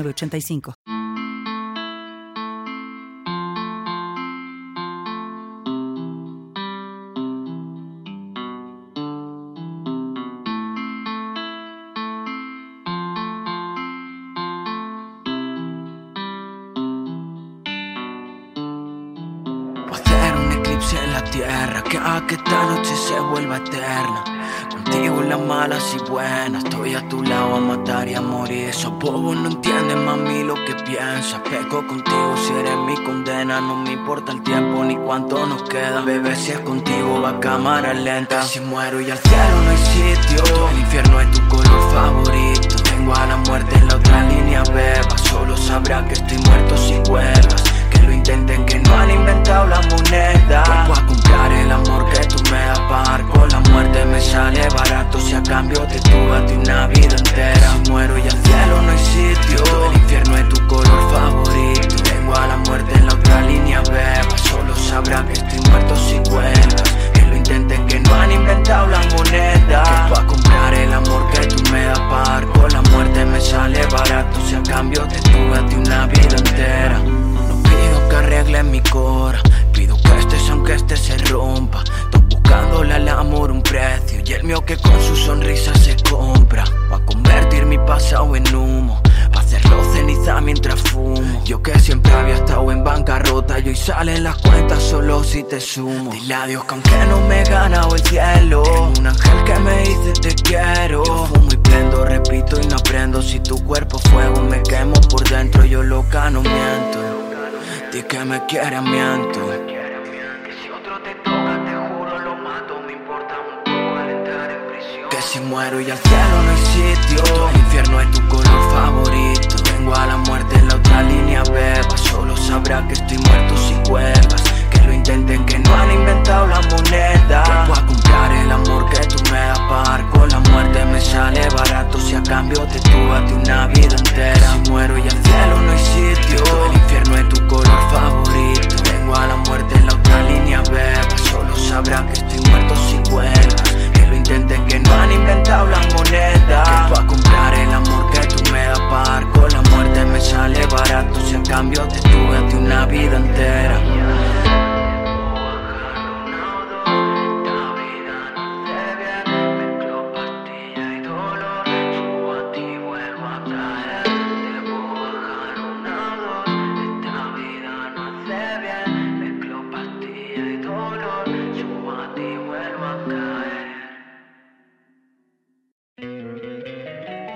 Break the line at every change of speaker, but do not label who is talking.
85
hacer un eclipse en la tierra que esta noche se vuelva eterna. Contigo las malas y buenas, estoy a tu lado a matar y a morir. Esos bobos no entienden mami lo que piensas. Peco contigo si eres mi condena, no me importa el tiempo ni cuánto nos queda. Bebé, si es contigo va a cámara lenta. Si muero y al cielo no hay sitio, el infierno es tu color favorito. Tengo a la muerte en la otra línea, beba. Solo sabrá que estoy pasado en humo, pa' hacerlo ceniza mientras fumo. Yo que siempre había estado en bancarrota y hoy salen las cuentas solo si te sumo. Dile a Dios que aunque no me he ganado el cielo, tengo un ángel que me dice te quiero. Yo fumo y prendo, repito y no aprendo. Si tu cuerpo es fuego me quemo por dentro, yo loca no miento. Di que me quiere, miento. Que si otro te toca, te juro, lo mato. Me importa un poco al entrar en prisión. Que si muero y al cielo no hay sitio. Infierno Si a cambio te tuve una vida entera. Si muero y al cielo no hay sitio. El infierno es tu color favorito.